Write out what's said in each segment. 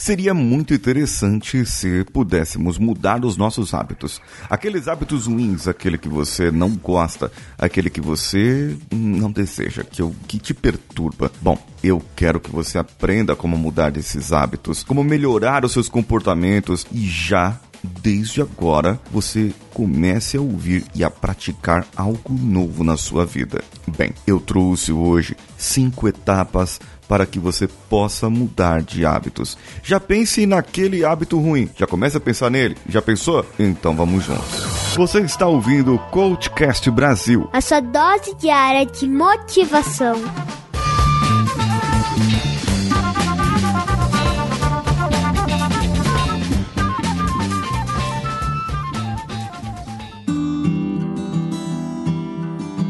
Seria muito interessante se pudéssemos mudar os nossos hábitos. Aqueles hábitos ruins, aquele que você não gosta, aquele que você não deseja, que, que te perturba. Bom, eu quero que você aprenda como mudar esses hábitos, como melhorar os seus comportamentos e já desde agora você comece a ouvir e a praticar algo novo na sua vida. Bem, eu trouxe hoje cinco etapas para que você possa mudar de hábitos. Já pense naquele hábito ruim. Já começa a pensar nele? Já pensou? Então vamos juntos. Você está ouvindo o Coachcast Brasil. A sua dose diária de motivação.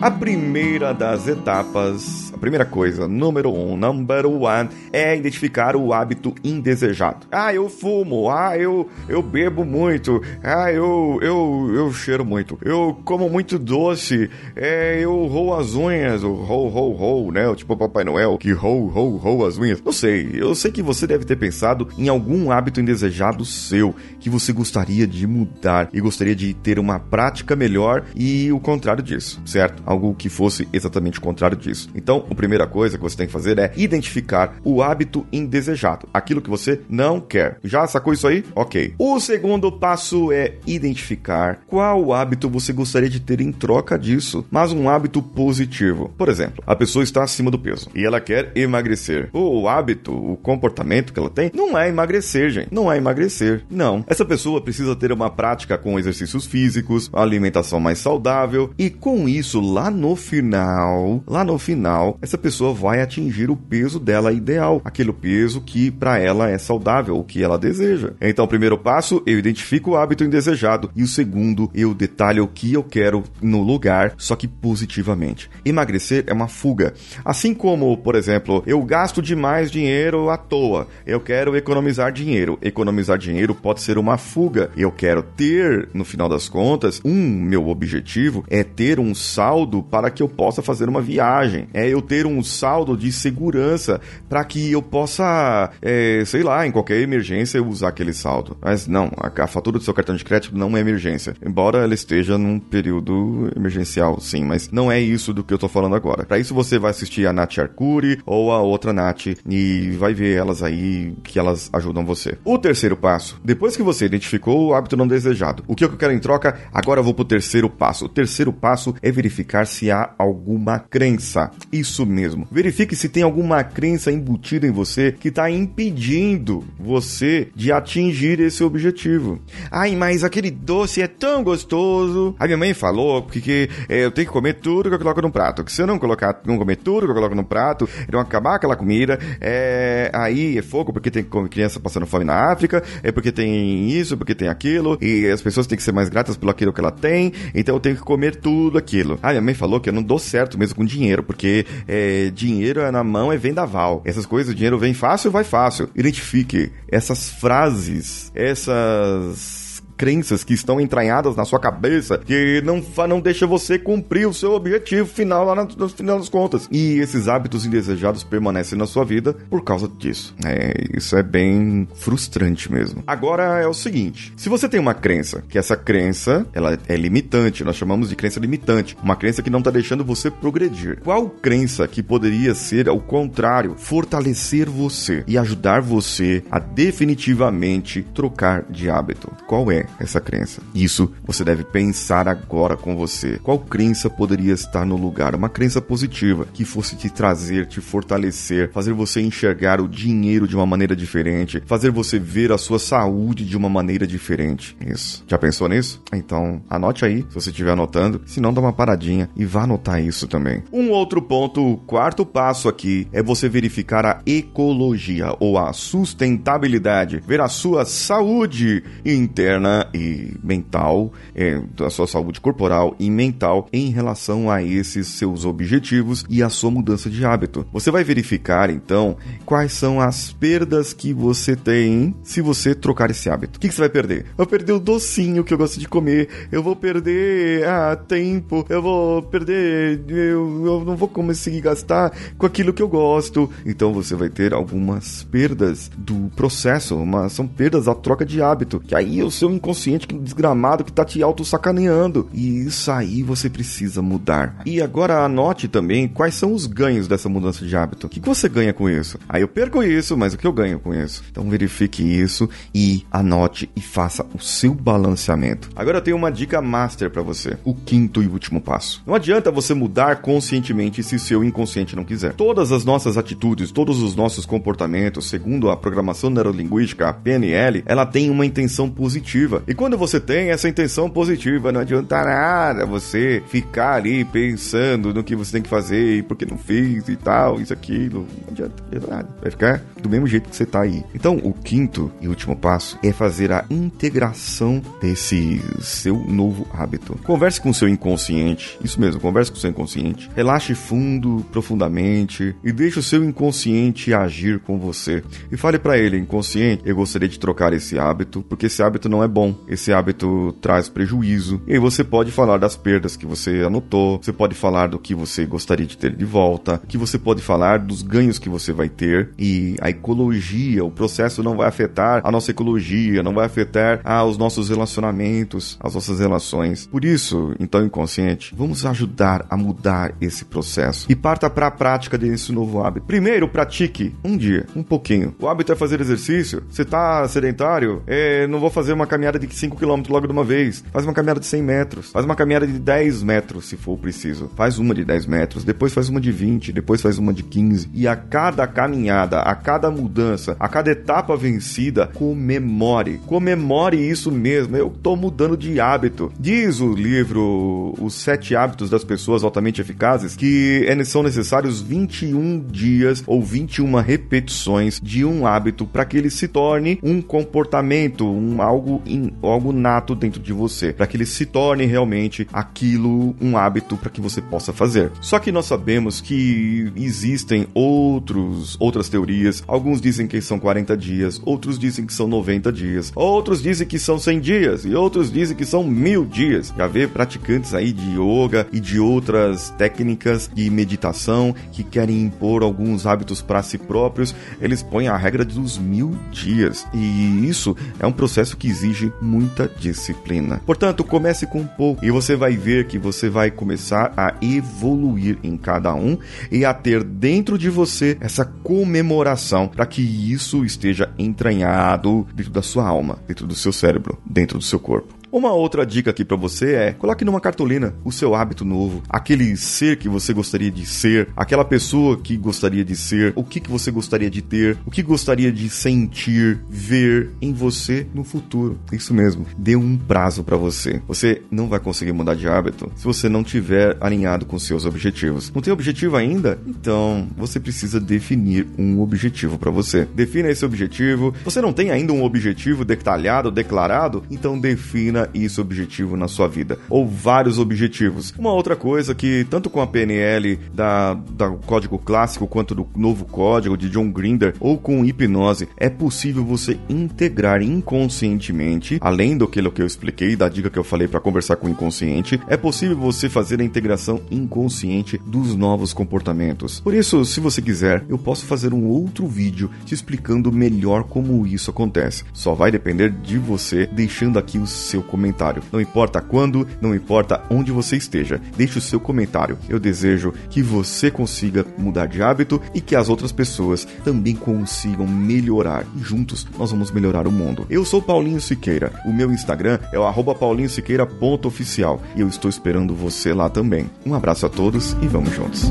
A primeira das etapas primeira coisa, número um, number one, é identificar o hábito indesejado. Ah, eu fumo, ah, eu, eu bebo muito, ah, eu, eu, eu cheiro muito, eu como muito doce, é, eu roo as unhas, o roo, roo, roo, né? Tipo Papai Noel, que roo, roo, roo as unhas. Não sei, eu sei que você deve ter pensado em algum hábito indesejado seu, que você gostaria de mudar e gostaria de ter uma prática melhor e o contrário disso, certo? Algo que fosse exatamente o contrário disso. Então, a primeira coisa que você tem que fazer é identificar o hábito indesejado, aquilo que você não quer. Já sacou isso aí? Ok. O segundo passo é identificar qual hábito você gostaria de ter em troca disso, mas um hábito positivo. Por exemplo, a pessoa está acima do peso e ela quer emagrecer. O hábito, o comportamento que ela tem, não é emagrecer, gente. Não é emagrecer. Não. Essa pessoa precisa ter uma prática com exercícios físicos, alimentação mais saudável e com isso lá no final, lá no final, essa pessoa vai atingir o peso dela ideal, aquele peso que para ela é saudável, o que ela deseja. Então, o primeiro passo, eu identifico o hábito indesejado e o segundo, eu detalho o que eu quero no lugar, só que positivamente. Emagrecer é uma fuga. Assim como, por exemplo, eu gasto demais dinheiro à toa, eu quero economizar dinheiro. Economizar dinheiro pode ser uma fuga. Eu quero ter, no final das contas, um meu objetivo é ter um saldo para que eu possa fazer uma viagem. É eu ter um saldo de segurança para que eu possa, é, sei lá, em qualquer emergência usar aquele saldo. Mas não, a, a, fatura do seu cartão de crédito não é emergência. Embora ela esteja num período emergencial, sim, mas não é isso do que eu tô falando agora. Para isso você vai assistir a Nath Arcuri ou a outra Nath e vai ver elas aí que elas ajudam você. O terceiro passo, depois que você identificou o hábito não desejado, o que eu quero em troca, agora eu vou pro terceiro passo. O terceiro passo é verificar se há alguma crença. Isso isso mesmo. Verifique se tem alguma crença embutida em você que está impedindo você de atingir esse objetivo. Ai, mas aquele doce é tão gostoso. A minha mãe falou que é, eu tenho que comer tudo que eu coloco no prato. Que se eu não colocar, não comer tudo que eu coloco no prato, não acabar aquela comida, é, aí é fogo porque tem criança passando fome na África, é porque tem isso, porque tem aquilo, e as pessoas têm que ser mais gratas pelo aquilo que ela tem, então eu tenho que comer tudo aquilo. A minha mãe falou que eu não dou certo mesmo com dinheiro, porque é, dinheiro é na mão é vendaval. Essas coisas, o dinheiro vem fácil, vai fácil. Identifique essas frases, essas crenças que estão entranhadas na sua cabeça que não, não deixa você cumprir o seu objetivo final lá no, no final das contas. E esses hábitos indesejados permanecem na sua vida por causa disso. É, isso é bem frustrante mesmo. Agora é o seguinte: se você tem uma crença, que essa crença ela é limitante, nós chamamos de crença limitante, uma crença que não está deixando você progredir. Qual crença que poderia ser ao contrário, fortalecer você e ajudar você a definitivamente trocar de hábito? Qual é essa crença. Isso você deve pensar agora com você. Qual crença poderia estar no lugar? Uma crença positiva que fosse te trazer, te fortalecer, fazer você enxergar o dinheiro de uma maneira diferente, fazer você ver a sua saúde de uma maneira diferente. Isso. Já pensou nisso? Então, anote aí, se você estiver anotando. Se não, dá uma paradinha e vá anotar isso também. Um outro ponto, o quarto passo aqui, é você verificar a ecologia ou a sustentabilidade, ver a sua saúde interna e mental, é, da sua saúde corporal e mental em relação a esses seus objetivos e a sua mudança de hábito. Você vai verificar então quais são as perdas que você tem se você trocar esse hábito. O que, que você vai perder? Eu perder o docinho que eu gosto de comer, eu vou perder ah, tempo, eu vou perder, eu, eu não vou conseguir gastar com aquilo que eu gosto. Então você vai ter algumas perdas do processo, mas são perdas da troca de hábito. Que aí o seu inconsciente que desgramado que tá te auto sacaneando. E isso aí você precisa mudar. E agora anote também quais são os ganhos dessa mudança de hábito. O que você ganha com isso? Aí eu perco isso, mas o que eu ganho com isso? Então verifique isso e anote e faça o seu balanceamento. Agora eu tenho uma dica master para você. O quinto e último passo. Não adianta você mudar conscientemente se seu inconsciente não quiser. Todas as nossas atitudes, todos os nossos comportamentos, segundo a programação neurolinguística, a PNL, ela tem uma intenção positiva. E quando você tem essa intenção positiva, não adianta nada você ficar ali pensando no que você tem que fazer e porque não fez e tal, isso, aquilo. Não adianta, não adianta nada. Vai ficar do mesmo jeito que você tá aí. Então, o quinto e último passo é fazer a integração desse seu novo hábito. Converse com o seu inconsciente. Isso mesmo, converse com o seu inconsciente. Relaxe fundo, profundamente e deixe o seu inconsciente agir com você. E fale para ele, inconsciente, eu gostaria de trocar esse hábito porque esse hábito não é bom. Esse hábito traz prejuízo. E aí você pode falar das perdas que você anotou, você pode falar do que você gostaria de ter de volta, que você pode falar dos ganhos que você vai ter e a ecologia, o processo não vai afetar a nossa ecologia, não vai afetar ah, os nossos relacionamentos, as nossas relações. Por isso, então inconsciente, vamos ajudar a mudar esse processo e parta para a prática desse novo hábito. Primeiro, pratique um dia, um pouquinho. O hábito é fazer exercício. Você tá sedentário? É, não vou fazer uma caminhada de 5 km logo de uma vez. Faz uma caminhada de 100 metros. Faz uma caminhada de 10 metros, se for preciso. Faz uma de 10 metros, depois faz uma de 20, depois faz uma de 15. E a cada caminhada, a cada mudança, a cada etapa vencida, comemore. Comemore isso mesmo. Eu tô mudando de hábito. Diz o livro Os Sete Hábitos das Pessoas Altamente Eficazes que é, são necessários 21 dias ou 21 repetições de um hábito para que ele se torne um comportamento, um algo, algo nato dentro de você, para que ele se torne realmente aquilo, um hábito para que você possa fazer. Só que nós sabemos que existem outros, outras teorias. Alguns dizem que são 40 dias, outros dizem que são 90 dias, outros dizem que são 100 dias e outros dizem que são mil dias. Já vê praticantes aí de yoga e de outras técnicas de meditação que querem impor alguns hábitos para si próprios. Eles põem a regra dos mil dias e isso é um processo que exige muita disciplina. Portanto, comece com pouco e você vai ver que você vai começar a evoluir em cada um e a ter dentro de você essa comemoração para que isso esteja entranhado dentro da sua alma, dentro do seu cérebro, dentro do seu corpo. Uma outra dica aqui para você é: coloque numa cartolina o seu hábito novo, aquele ser que você gostaria de ser, aquela pessoa que gostaria de ser, o que, que você gostaria de ter, o que gostaria de sentir, ver em você no futuro. Isso mesmo. Dê um prazo para você. Você não vai conseguir mudar de hábito se você não tiver alinhado com seus objetivos. Não tem objetivo ainda? Então, você precisa definir um objetivo para você. Defina esse objetivo. Você não tem ainda um objetivo detalhado, declarado? Então defina isso objetivo na sua vida, ou vários objetivos. Uma outra coisa que, tanto com a PNL da, da código clássico quanto do novo código de John Grinder, ou com hipnose, é possível você integrar inconscientemente, além do que eu expliquei, da dica que eu falei para conversar com o inconsciente, é possível você fazer a integração inconsciente dos novos comportamentos. Por isso, se você quiser, eu posso fazer um outro vídeo te explicando melhor como isso acontece. Só vai depender de você deixando aqui o seu comentário. Não importa quando, não importa onde você esteja, deixe o seu comentário. Eu desejo que você consiga mudar de hábito e que as outras pessoas também consigam melhorar. E juntos nós vamos melhorar o mundo. Eu sou Paulinho Siqueira. O meu Instagram é o paulinhosiqueira.oficial e eu estou esperando você lá também. Um abraço a todos e vamos juntos.